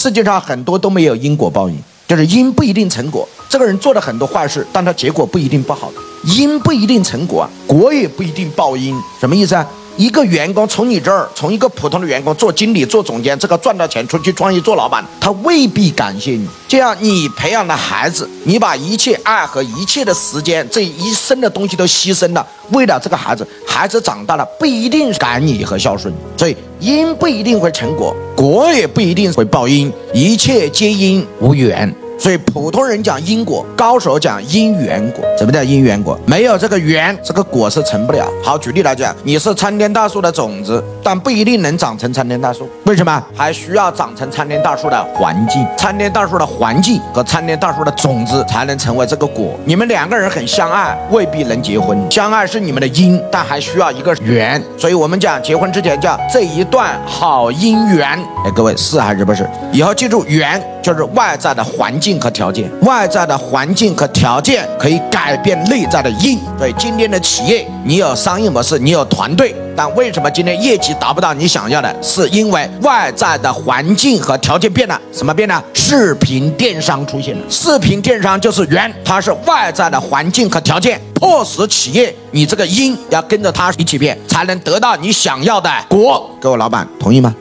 世界上很多都没有因果报应，就是因不一定成果。这个人做了很多坏事，但他结果不一定不好的。因不一定成果啊，果也不一定报因，什么意思啊？一个员工从你这儿，从一个普通的员工做经理、做总监，这个赚到钱出去创业做老板，他未必感谢你。这样你培养的孩子，你把一切爱和一切的时间，这一生的东西都牺牲了，为了这个孩子，孩子长大了不一定感你和孝顺，所以因不一定会成果，果也不一定会报因，一切皆因无缘。所以普通人讲因果，高手讲因缘果。什么叫因缘果？没有这个缘，这个果是成不了。好，举例来讲，你是参天大树的种子，但不一定能长成参天大树。为什么？还需要长成参天大树的环境。参天大树的环境和参天大树的种子才能成为这个果。你们两个人很相爱，未必能结婚。相爱是你们的因，但还需要一个缘。所以我们讲结婚之前叫这一段好姻缘。哎，各位是还是不是？以后记住缘。就是外在的环境和条件，外在的环境和条件可以改变内在的因。所以今天的企业，你有商业模式，你有团队，但为什么今天业绩达不到你想要的？是因为外在的环境和条件变了。什么变了？视频电商出现了。视频电商就是源，它是外在的环境和条件迫使企业，你这个因要跟着它一起变，才能得到你想要的果。各位老板，同意吗？